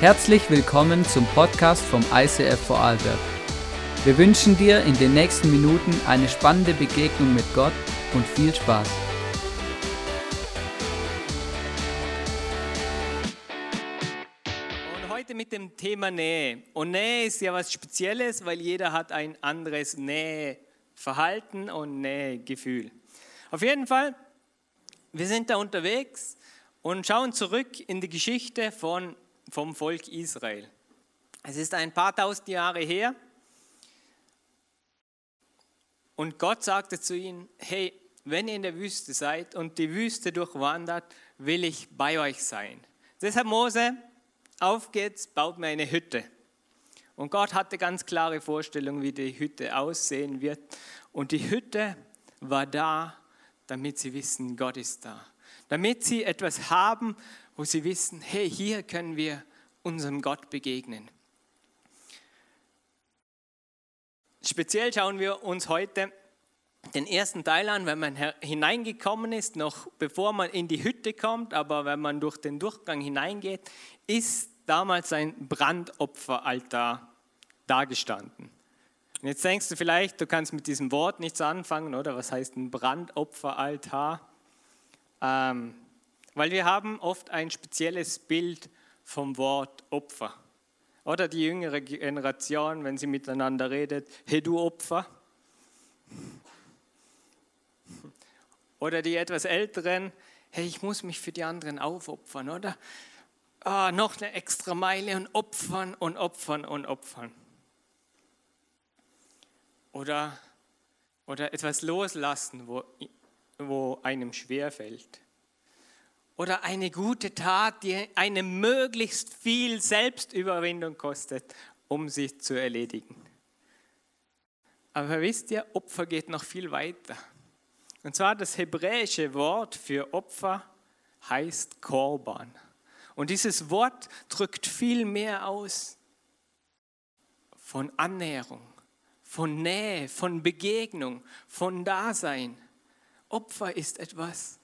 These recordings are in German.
Herzlich willkommen zum Podcast vom ICF Vorarlberg. Wir wünschen dir in den nächsten Minuten eine spannende Begegnung mit Gott und viel Spaß. Und heute mit dem Thema Nähe. Und Nähe ist ja was Spezielles, weil jeder hat ein anderes Näheverhalten und Nähegefühl. Auf jeden Fall, wir sind da unterwegs und schauen zurück in die Geschichte von vom Volk Israel. Es ist ein paar tausend Jahre her und Gott sagte zu ihnen, hey, wenn ihr in der Wüste seid und die Wüste durchwandert, will ich bei euch sein. Deshalb Mose, auf geht's, baut mir eine Hütte. Und Gott hatte ganz klare Vorstellungen, wie die Hütte aussehen wird. Und die Hütte war da, damit sie wissen, Gott ist da. Damit sie etwas haben, wo sie wissen, hey, hier können wir unserem Gott begegnen. Speziell schauen wir uns heute den ersten Teil an, wenn man hineingekommen ist, noch bevor man in die Hütte kommt, aber wenn man durch den Durchgang hineingeht, ist damals ein Brandopferaltar dagestanden. Und jetzt denkst du vielleicht, du kannst mit diesem Wort nichts anfangen, oder? Was heißt ein Brandopferaltar? Ähm, weil wir haben oft ein spezielles Bild vom Wort Opfer. Oder die jüngere Generation, wenn sie miteinander redet, hey du Opfer. Oder die etwas älteren, hey, ich muss mich für die anderen aufopfern, oder? Ah, noch eine extra Meile und opfern und opfern und opfern. Oder, oder etwas loslassen, wo, wo einem schwer fällt oder eine gute Tat, die eine möglichst viel Selbstüberwindung kostet, um sie zu erledigen. Aber wisst ihr, Opfer geht noch viel weiter. Und zwar das hebräische Wort für Opfer heißt Korban. Und dieses Wort drückt viel mehr aus von Annäherung, von Nähe, von Begegnung, von Dasein. Opfer ist etwas,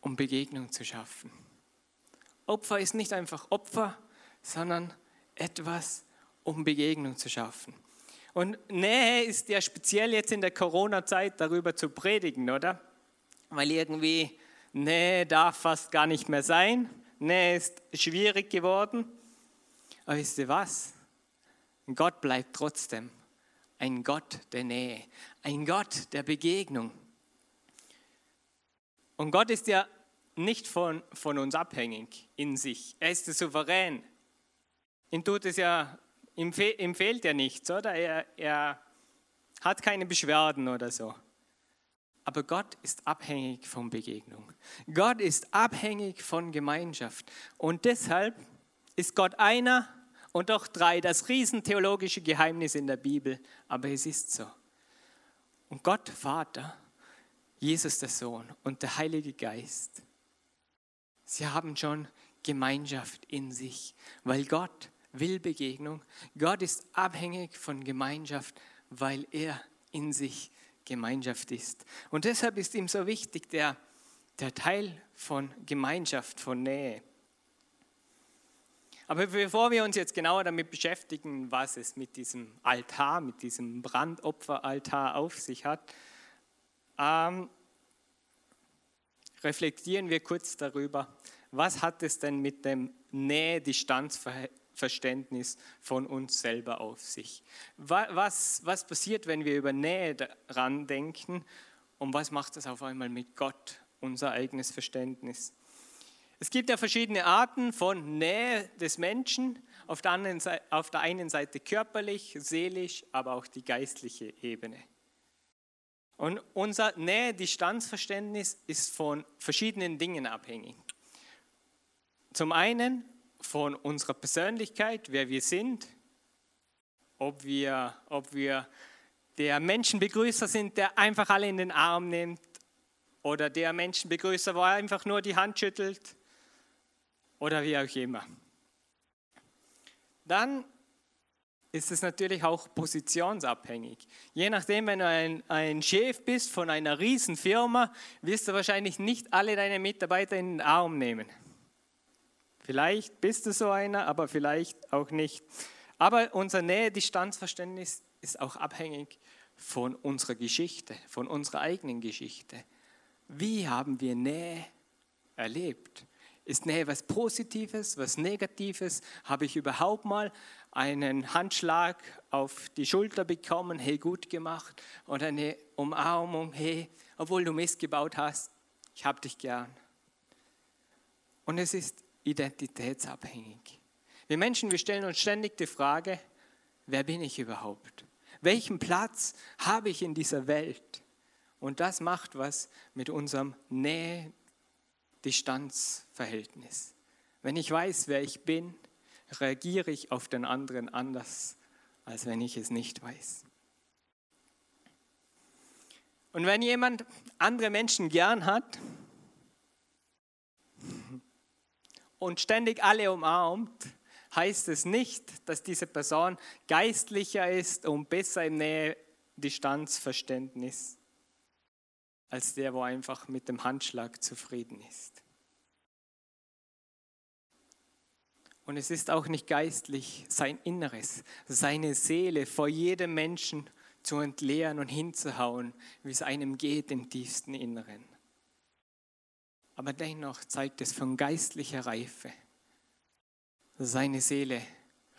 um Begegnung zu schaffen. Opfer ist nicht einfach Opfer, sondern etwas, um Begegnung zu schaffen. Und Nähe ist ja speziell jetzt in der Corona-Zeit darüber zu predigen, oder? Weil irgendwie Nähe darf fast gar nicht mehr sein. Nähe ist schwierig geworden. Aber wisst ihr was? Gott bleibt trotzdem ein Gott der Nähe, ein Gott der Begegnung. Und Gott ist ja nicht von, von uns abhängig in sich. Er ist der Souverän. Ihm tut es ja, ihm, fe ihm fehlt ja nichts, oder? Er, er hat keine Beschwerden oder so. Aber Gott ist abhängig von Begegnung. Gott ist abhängig von Gemeinschaft. Und deshalb ist Gott einer und doch drei, das riesentheologische Geheimnis in der Bibel. Aber es ist so. Und Gott, Vater, Jesus der Sohn und der Heilige Geist, sie haben schon Gemeinschaft in sich, weil Gott will Begegnung. Gott ist abhängig von Gemeinschaft, weil er in sich Gemeinschaft ist. Und deshalb ist ihm so wichtig der, der Teil von Gemeinschaft, von Nähe. Aber bevor wir uns jetzt genauer damit beschäftigen, was es mit diesem Altar, mit diesem Brandopferaltar auf sich hat, ähm, reflektieren wir kurz darüber, was hat es denn mit dem Nähe-Distanz-Verständnis von uns selber auf sich? Was, was passiert, wenn wir über Nähe daran denken und was macht das auf einmal mit Gott, unser eigenes Verständnis? Es gibt ja verschiedene Arten von Nähe des Menschen. Auf der, Seite, auf der einen Seite körperlich, seelisch, aber auch die geistliche Ebene. Und unser Nähe-Distanz-Verständnis ist von verschiedenen Dingen abhängig. Zum einen von unserer Persönlichkeit, wer wir sind, ob wir, ob wir der Menschenbegrüßer sind, der einfach alle in den Arm nimmt, oder der Menschenbegrüßer, wo er einfach nur die Hand schüttelt, oder wie auch immer. Dann ist es natürlich auch positionsabhängig. Je nachdem, wenn du ein, ein Chef bist von einer Riesenfirma, wirst du wahrscheinlich nicht alle deine Mitarbeiter in den Arm nehmen. Vielleicht bist du so einer, aber vielleicht auch nicht. Aber unser Nähe-Distanzverständnis ist auch abhängig von unserer Geschichte, von unserer eigenen Geschichte. Wie haben wir Nähe erlebt? Ist Nähe was Positives, was Negatives? Habe ich überhaupt mal einen Handschlag auf die Schulter bekommen, hey, gut gemacht? Oder eine Umarmung, hey, obwohl du Mist gebaut hast, ich habe dich gern. Und es ist identitätsabhängig. Wir Menschen, wir stellen uns ständig die Frage, wer bin ich überhaupt? Welchen Platz habe ich in dieser Welt? Und das macht was mit unserem Nähe-Distanz-Verhältnis. Wenn ich weiß, wer ich bin, reagiere ich auf den anderen anders, als wenn ich es nicht weiß. Und wenn jemand andere Menschen gern hat und ständig alle umarmt, heißt es nicht, dass diese Person geistlicher ist und besser im Nähe-Distanzverständnis als der, wo einfach mit dem Handschlag zufrieden ist. Und es ist auch nicht geistlich, sein Inneres, seine Seele vor jedem Menschen zu entleeren und hinzuhauen, wie es einem geht im tiefsten Inneren. Aber dennoch zeigt es von geistlicher Reife seine Seele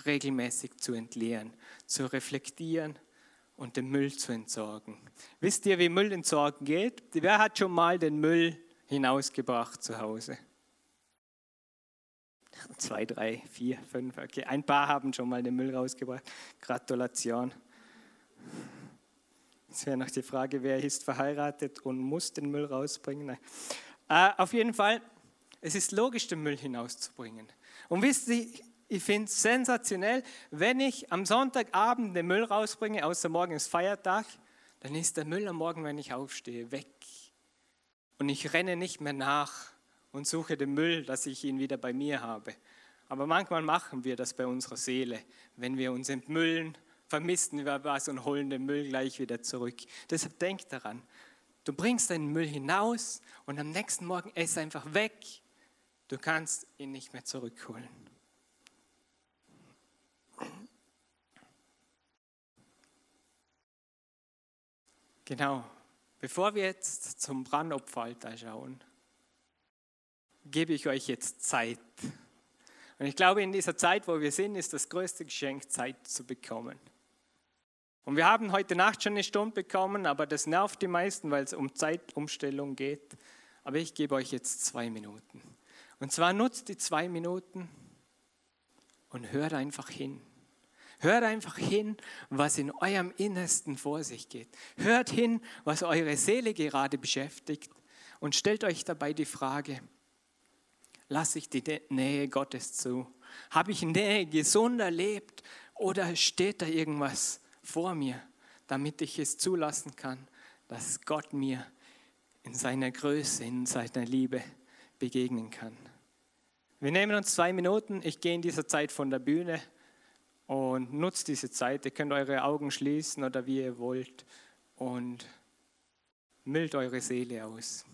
regelmäßig zu entleeren, zu reflektieren und den Müll zu entsorgen. Wisst ihr, wie Müll entsorgen geht? Wer hat schon mal den Müll hinausgebracht zu Hause? Zwei, drei, vier, fünf, okay. Ein paar haben schon mal den Müll rausgebracht. Gratulation. Jetzt wäre noch die Frage, wer ist verheiratet und muss den Müll rausbringen? Äh, auf jeden Fall, es ist logisch, den Müll hinauszubringen. Und wisst ihr, ich finde es sensationell, wenn ich am Sonntagabend den Müll rausbringe, außer morgen ist Feiertag, dann ist der Müll am Morgen, wenn ich aufstehe, weg. Und ich renne nicht mehr nach und suche den Müll, dass ich ihn wieder bei mir habe. Aber manchmal machen wir das bei unserer Seele. Wenn wir uns entmüllen, vermissen wir was und holen den Müll gleich wieder zurück. Deshalb denk daran, du bringst deinen Müll hinaus und am nächsten Morgen ist er einfach weg Du kannst ihn nicht mehr zurückholen. Genau. Bevor wir jetzt zum Brandopferaltar schauen, gebe ich euch jetzt Zeit. Und ich glaube, in dieser Zeit, wo wir sind, ist das größte Geschenk, Zeit zu bekommen. Und wir haben heute Nacht schon eine Stunde bekommen, aber das nervt die meisten, weil es um Zeitumstellung geht. Aber ich gebe euch jetzt zwei Minuten. Und zwar nutzt die zwei Minuten und hört einfach hin. Hört einfach hin, was in eurem Innersten vor sich geht. Hört hin, was eure Seele gerade beschäftigt und stellt euch dabei die Frage, lasse ich die Nähe Gottes zu? Habe ich Nähe gesund erlebt oder steht da irgendwas vor mir, damit ich es zulassen kann, dass Gott mir in seiner Größe, in seiner Liebe begegnen kann? Wir nehmen uns zwei Minuten. Ich gehe in dieser Zeit von der Bühne und nutzt diese Zeit. Ihr könnt eure Augen schließen oder wie ihr wollt und müllt eure Seele aus.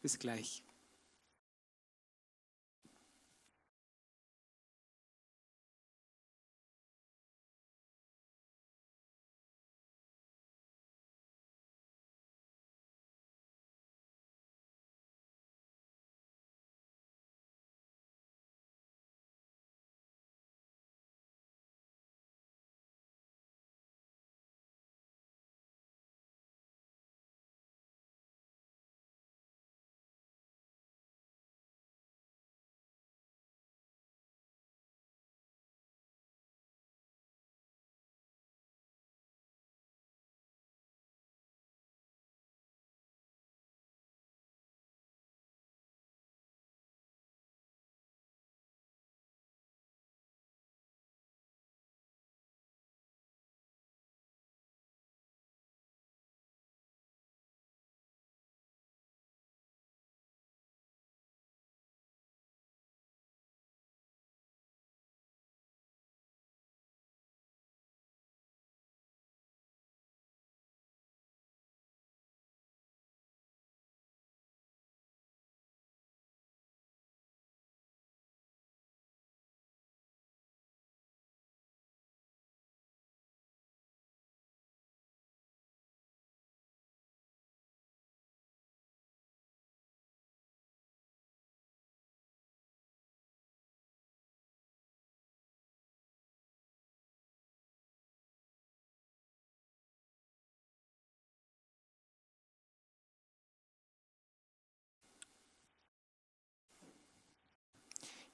Bis gleich.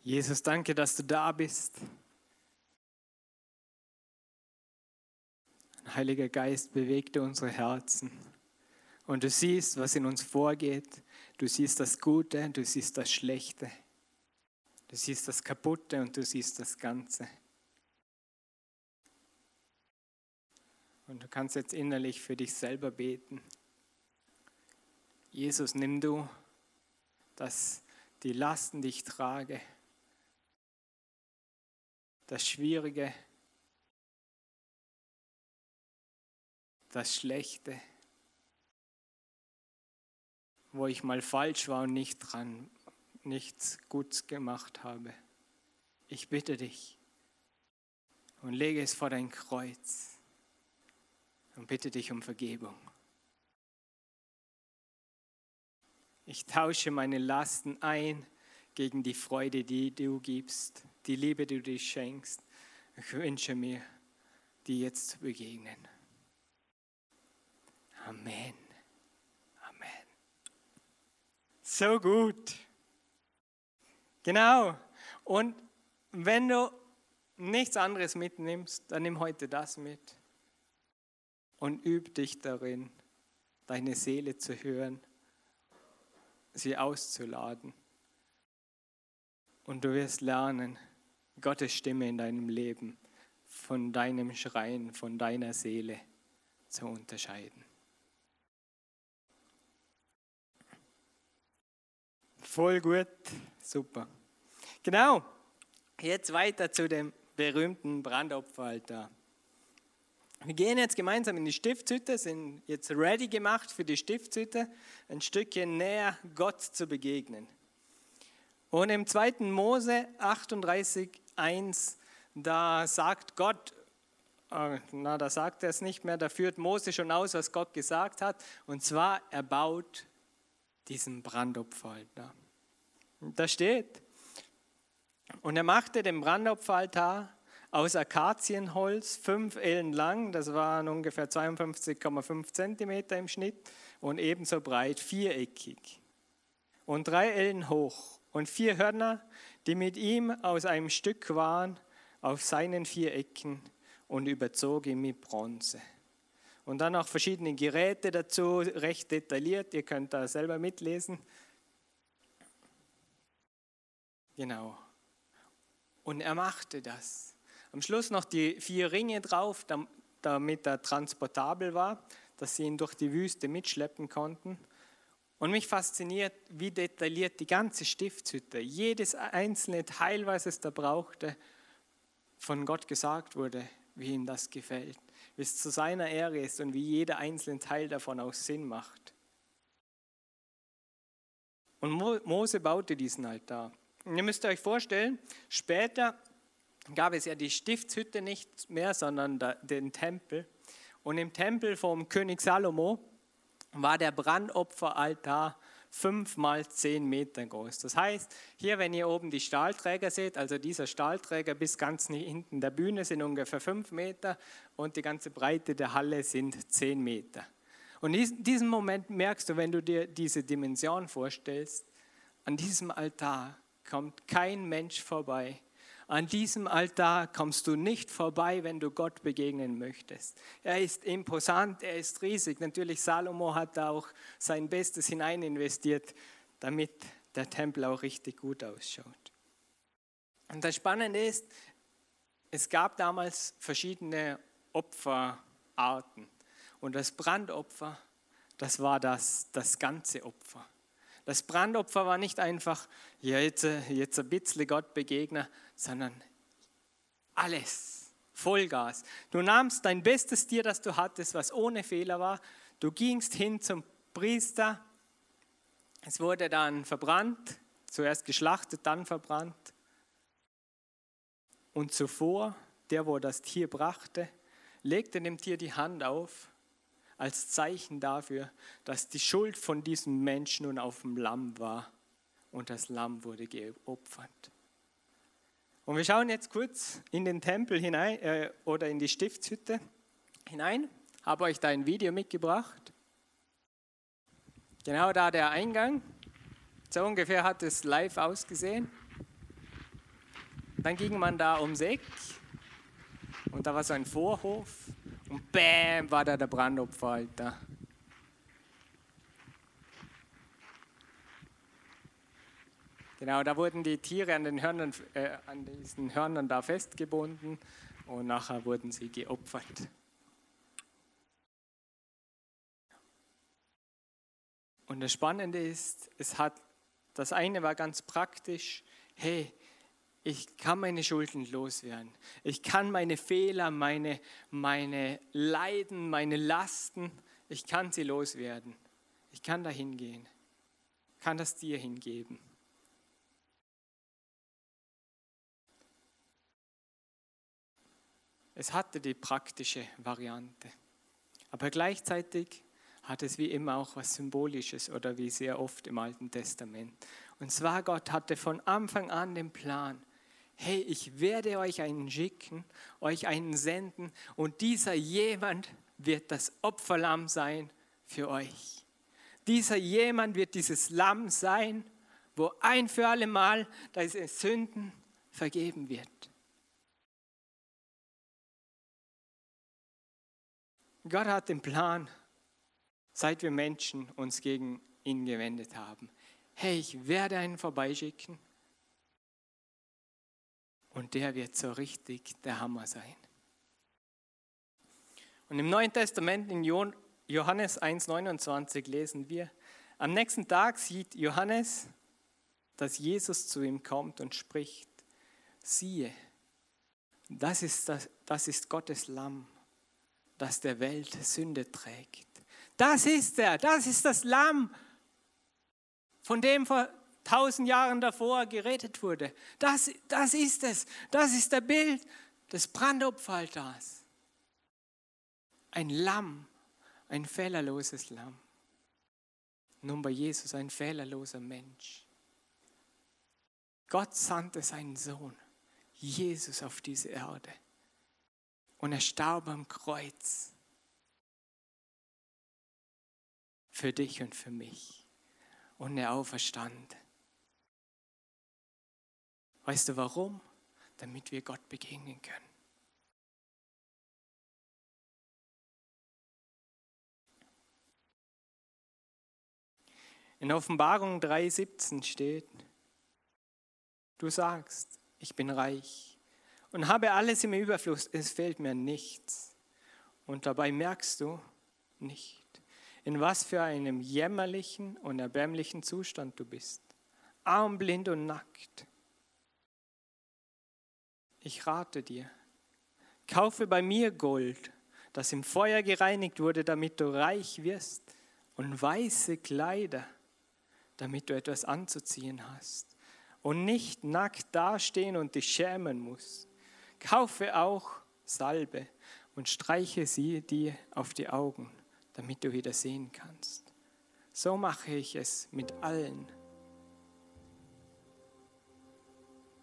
Jesus, danke, dass du da bist. Heiliger Geist, bewegte unsere Herzen. Und du siehst, was in uns vorgeht. Du siehst das Gute, du siehst das Schlechte. Du siehst das Kaputte und du siehst das Ganze. Und du kannst jetzt innerlich für dich selber beten. Jesus, nimm du, dass die Lasten, die ich trage, das Schwierige, das Schlechte, wo ich mal falsch war und nicht dran, nichts Gutes gemacht habe. Ich bitte dich und lege es vor dein Kreuz und bitte dich um Vergebung. Ich tausche meine Lasten ein gegen die Freude, die du gibst, die Liebe, die du dir schenkst. Ich wünsche mir, dir jetzt zu begegnen. Amen. Amen. So gut. Genau. Und wenn du nichts anderes mitnimmst, dann nimm heute das mit und üb dich darin, deine Seele zu hören, sie auszuladen. Und du wirst lernen, Gottes Stimme in deinem Leben von deinem Schreien, von deiner Seele zu unterscheiden. Voll gut, super. Genau, jetzt weiter zu dem berühmten Brandopferaltar. Wir gehen jetzt gemeinsam in die Stiftshütte, sind jetzt ready gemacht für die Stiftshütte, ein Stückchen näher Gott zu begegnen. Und im 2. Mose 38, 1, da sagt Gott, äh, na, da sagt er es nicht mehr, da führt Mose schon aus, was Gott gesagt hat. Und zwar, er baut diesen Brandopferaltar. Da steht, und er machte den Brandopferaltar aus Akazienholz, fünf Ellen lang, das waren ungefähr 52,5 Zentimeter im Schnitt und ebenso breit, viereckig und drei Ellen hoch und vier Hörner, die mit ihm aus einem Stück waren, auf seinen vier Ecken und überzog ihn mit Bronze. Und dann auch verschiedene Geräte dazu, recht detailliert, ihr könnt da selber mitlesen. Genau. Und er machte das. Am Schluss noch die vier Ringe drauf, damit er transportabel war, dass sie ihn durch die Wüste mitschleppen konnten. Und mich fasziniert, wie detailliert die ganze Stiftshütte, jedes einzelne Teil, was es da brauchte, von Gott gesagt wurde, wie ihm das gefällt, wie es zu seiner Ehre ist und wie jeder einzelne Teil davon auch Sinn macht. Und Mose baute diesen Altar. Und ihr müsst euch vorstellen, später gab es ja die Stiftshütte nicht mehr, sondern den Tempel. Und im Tempel vom König Salomo war der Brandopferaltar fünf mal zehn Meter groß. Das heißt, hier, wenn ihr oben die Stahlträger seht, also dieser Stahlträger bis ganz hinten der Bühne sind ungefähr fünf Meter und die ganze Breite der Halle sind zehn Meter. Und in diesem Moment merkst du, wenn du dir diese Dimension vorstellst, an diesem Altar kommt kein Mensch vorbei, an diesem Altar kommst du nicht vorbei, wenn du Gott begegnen möchtest. Er ist imposant, er ist riesig. Natürlich, Salomo hat da auch sein Bestes hinein investiert, damit der Tempel auch richtig gut ausschaut. Und das Spannende ist, es gab damals verschiedene Opferarten. Und das Brandopfer, das war das, das ganze Opfer. Das Brandopfer war nicht einfach, ja, jetzt, jetzt ein bisschen Gott begegnen, sondern alles, Vollgas. Du nahmst dein bestes Tier, das du hattest, was ohne Fehler war. Du gingst hin zum Priester. Es wurde dann verbrannt, zuerst geschlachtet, dann verbrannt. Und zuvor, der, wo das Tier brachte, legte dem Tier die Hand auf als Zeichen dafür, dass die Schuld von diesem Menschen nun auf dem Lamm war und das Lamm wurde geopfert. Und wir schauen jetzt kurz in den Tempel hinein äh, oder in die Stiftshütte hinein. Habe euch da ein Video mitgebracht. Genau da der Eingang. So ungefähr hat es live ausgesehen. dann ging man da ums Eck und da war so ein Vorhof und bäm war da der Brandopferalter. Genau, da wurden die Tiere an, den Hörnern, äh, an diesen Hörnern da festgebunden und nachher wurden sie geopfert. Und das Spannende ist, es hat, das eine war ganz praktisch, hey, ich kann meine Schulden loswerden. Ich kann meine Fehler, meine, meine Leiden, meine Lasten, ich kann sie loswerden. Ich kann da hingehen, kann das dir hingeben. Es hatte die praktische Variante. Aber gleichzeitig hat es wie immer auch was Symbolisches oder wie sehr oft im Alten Testament. Und zwar Gott hatte von Anfang an den Plan, hey, ich werde euch einen schicken, euch einen senden und dieser jemand wird das Opferlamm sein für euch. Dieser jemand wird dieses Lamm sein, wo ein für alle Mal deine Sünden vergeben wird. Gott hat den Plan, seit wir Menschen uns gegen ihn gewendet haben. Hey, ich werde einen vorbeischicken und der wird so richtig der Hammer sein. Und im Neuen Testament in Johannes 1.29 lesen wir, am nächsten Tag sieht Johannes, dass Jesus zu ihm kommt und spricht, siehe, das ist, das, das ist Gottes Lamm das der Welt Sünde trägt. Das ist er, das ist das Lamm, von dem tausend Jahren davor geredet wurde. Das, das ist es, das ist der Bild des Brandopferaltars. Ein Lamm, ein fehlerloses Lamm. Nun bei Jesus ein fehlerloser Mensch. Gott sandte seinen Sohn, Jesus, auf diese Erde und er starb am Kreuz. Für dich und für mich. Und er auferstand. Weißt du warum? Damit wir Gott begegnen können. In Offenbarung 3,17 steht, du sagst, ich bin reich und habe alles im Überfluss, es fehlt mir nichts. Und dabei merkst du nicht, in was für einem jämmerlichen und erbärmlichen Zustand du bist. Arm, blind und nackt. Ich rate dir, kaufe bei mir Gold, das im Feuer gereinigt wurde, damit du reich wirst, und weiße Kleider, damit du etwas anzuziehen hast und nicht nackt dastehen und dich schämen musst. Kaufe auch Salbe und streiche sie dir auf die Augen, damit du wieder sehen kannst. So mache ich es mit allen,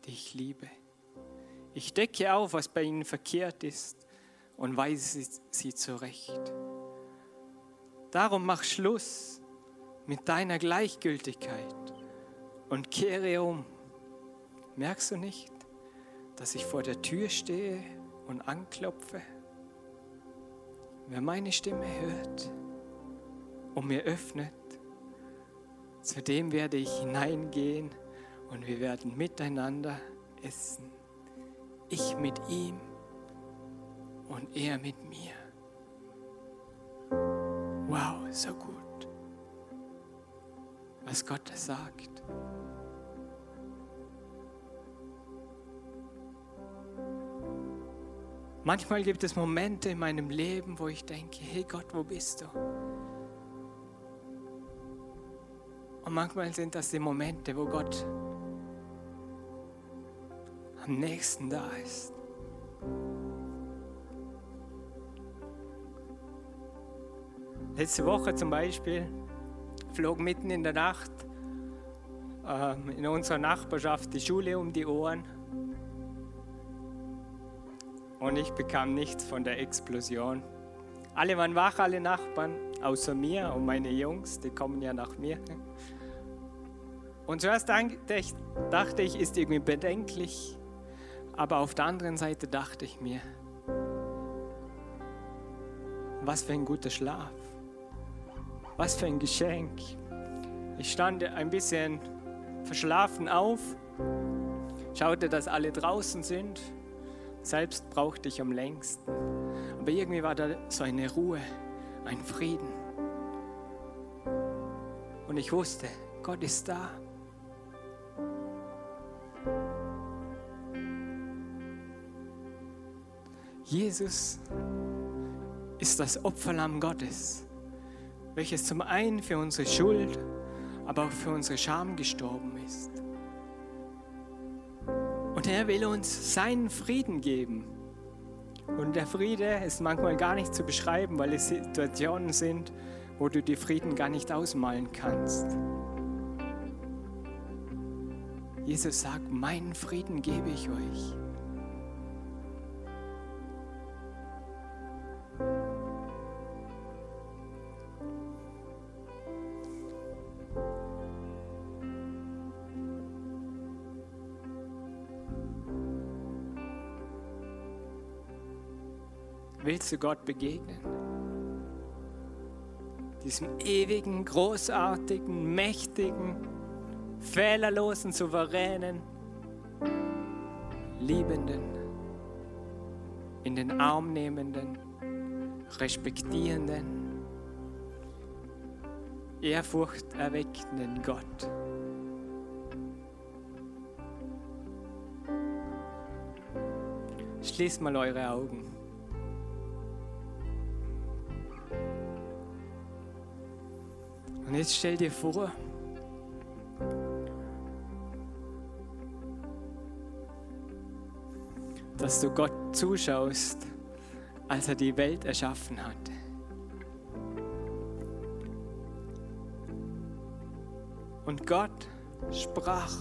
die ich liebe. Ich decke auf, was bei ihnen verkehrt ist und weise sie zurecht. Darum mach Schluss mit deiner Gleichgültigkeit und kehre um. Merkst du nicht? dass ich vor der Tür stehe und anklopfe. Wer meine Stimme hört und mir öffnet, zu dem werde ich hineingehen und wir werden miteinander essen. Ich mit ihm und er mit mir. Wow, so gut, was Gott sagt. Manchmal gibt es Momente in meinem Leben, wo ich denke, hey Gott, wo bist du? Und manchmal sind das die Momente, wo Gott am nächsten da ist. Letzte Woche zum Beispiel flog mitten in der Nacht ähm, in unserer Nachbarschaft die Schule um die Ohren und ich bekam nichts von der Explosion. Alle waren wach, alle Nachbarn, außer mir und meine Jungs, die kommen ja nach mir. Und zuerst dachte ich, ist irgendwie bedenklich. Aber auf der anderen Seite dachte ich mir, was für ein guter Schlaf. Was für ein Geschenk. Ich stand ein bisschen verschlafen auf, schaute, dass alle draußen sind. Selbst brauchte ich am längsten. Aber irgendwie war da so eine Ruhe, ein Frieden. Und ich wusste, Gott ist da. Jesus ist das Opferlamm Gottes, welches zum einen für unsere Schuld, aber auch für unsere Scham gestorben ist. Und er will uns seinen Frieden geben. Und der Friede ist manchmal gar nicht zu beschreiben, weil es Situationen sind, wo du die Frieden gar nicht ausmalen kannst. Jesus sagt, meinen Frieden gebe ich euch. Willst du Gott begegnen? Diesem ewigen, großartigen, mächtigen, fehlerlosen, souveränen, liebenden, in den Arm nehmenden, respektierenden, ehrfurchterweckenden Gott. Schließt mal eure Augen. Und jetzt stell dir vor, dass du Gott zuschaust, als er die Welt erschaffen hat. Und Gott sprach.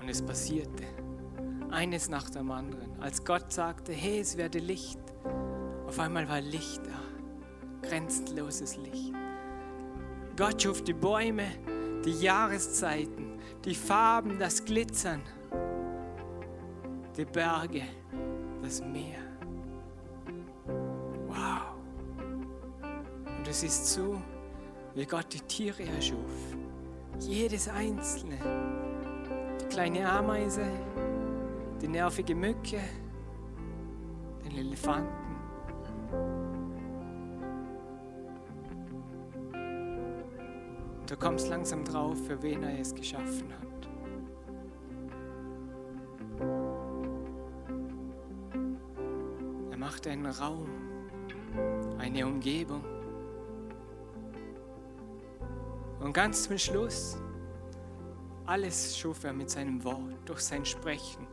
Und es passierte. Eines nach dem anderen. Als Gott sagte, hey, es werde Licht. Auf einmal war Licht da. Grenzenloses Licht. Gott schuf die Bäume, die Jahreszeiten, die Farben, das Glitzern, die Berge, das Meer. Wow. Und es ist so, wie Gott die Tiere erschuf. Jedes einzelne. Die kleine Ameise, die nervige Mücke, den Elefanten. Du kommst langsam drauf, für wen er es geschaffen hat. Er macht einen Raum, eine Umgebung. Und ganz zum Schluss, alles schuf er mit seinem Wort, durch sein Sprechen,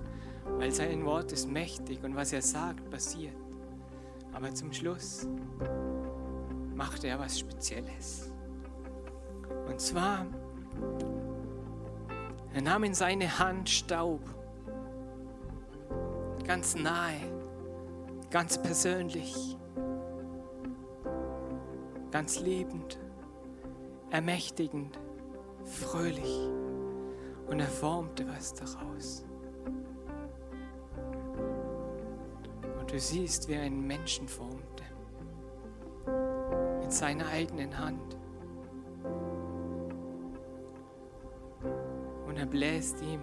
weil sein Wort ist mächtig und was er sagt, passiert. Aber zum Schluss machte er was Spezielles. Und zwar, er nahm in seine Hand Staub, ganz nahe, ganz persönlich, ganz liebend, ermächtigend, fröhlich. Und er formte was daraus. Und du siehst, wie er einen Menschen formte, mit seiner eigenen Hand. Er bläst ihm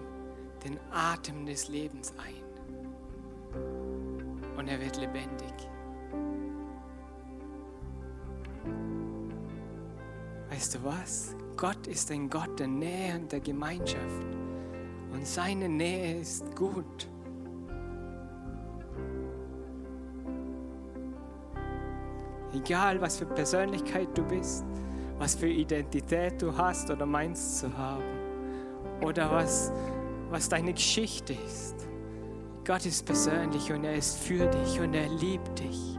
den Atem des Lebens ein. Und er wird lebendig. Weißt du was? Gott ist ein Gott der Nähe und der Gemeinschaft. Und seine Nähe ist gut. Egal, was für Persönlichkeit du bist, was für Identität du hast oder meinst zu haben oder was, was deine Geschichte ist. Gott ist persönlich und er ist für dich und er liebt dich.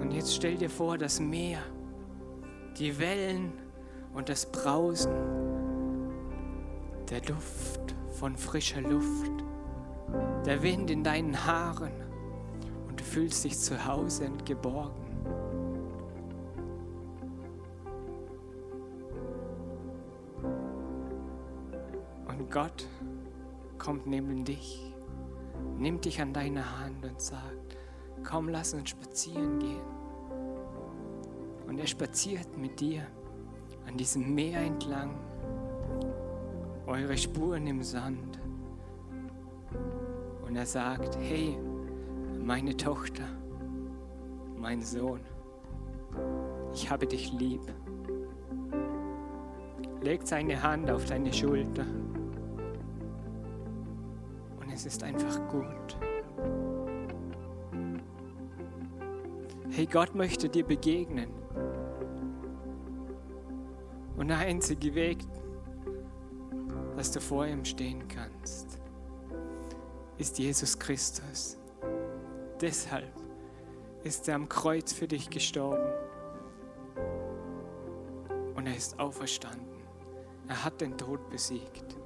Und jetzt stell dir vor, das Meer, die Wellen und das Brausen, der Duft von frischer Luft, der Wind in deinen Haaren und du fühlst dich zu Hause und geborgen. Gott kommt neben dich, nimmt dich an deine Hand und sagt, komm, lass uns spazieren gehen. Und er spaziert mit dir an diesem Meer entlang, eure Spuren im Sand. Und er sagt, hey, meine Tochter, mein Sohn, ich habe dich lieb. Legt seine Hand auf deine Schulter. Es ist einfach gut. Hey, Gott möchte dir begegnen. Und der einzige Weg, dass du vor ihm stehen kannst, ist Jesus Christus. Deshalb ist er am Kreuz für dich gestorben. Und er ist auferstanden. Er hat den Tod besiegt.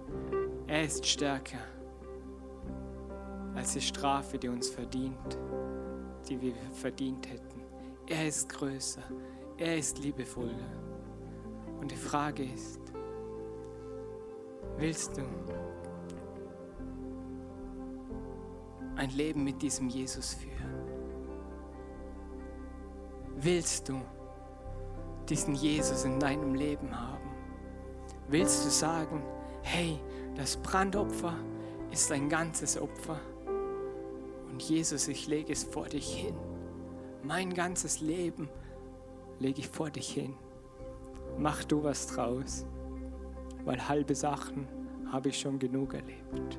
Er ist stärker als die Strafe, die uns verdient, die wir verdient hätten. Er ist größer. Er ist liebevoller. Und die Frage ist, willst du ein Leben mit diesem Jesus führen? Willst du diesen Jesus in deinem Leben haben? Willst du sagen, hey, das Brandopfer ist ein ganzes Opfer und Jesus, ich lege es vor dich hin. Mein ganzes Leben lege ich vor dich hin. Mach du was draus, weil halbe Sachen habe ich schon genug erlebt.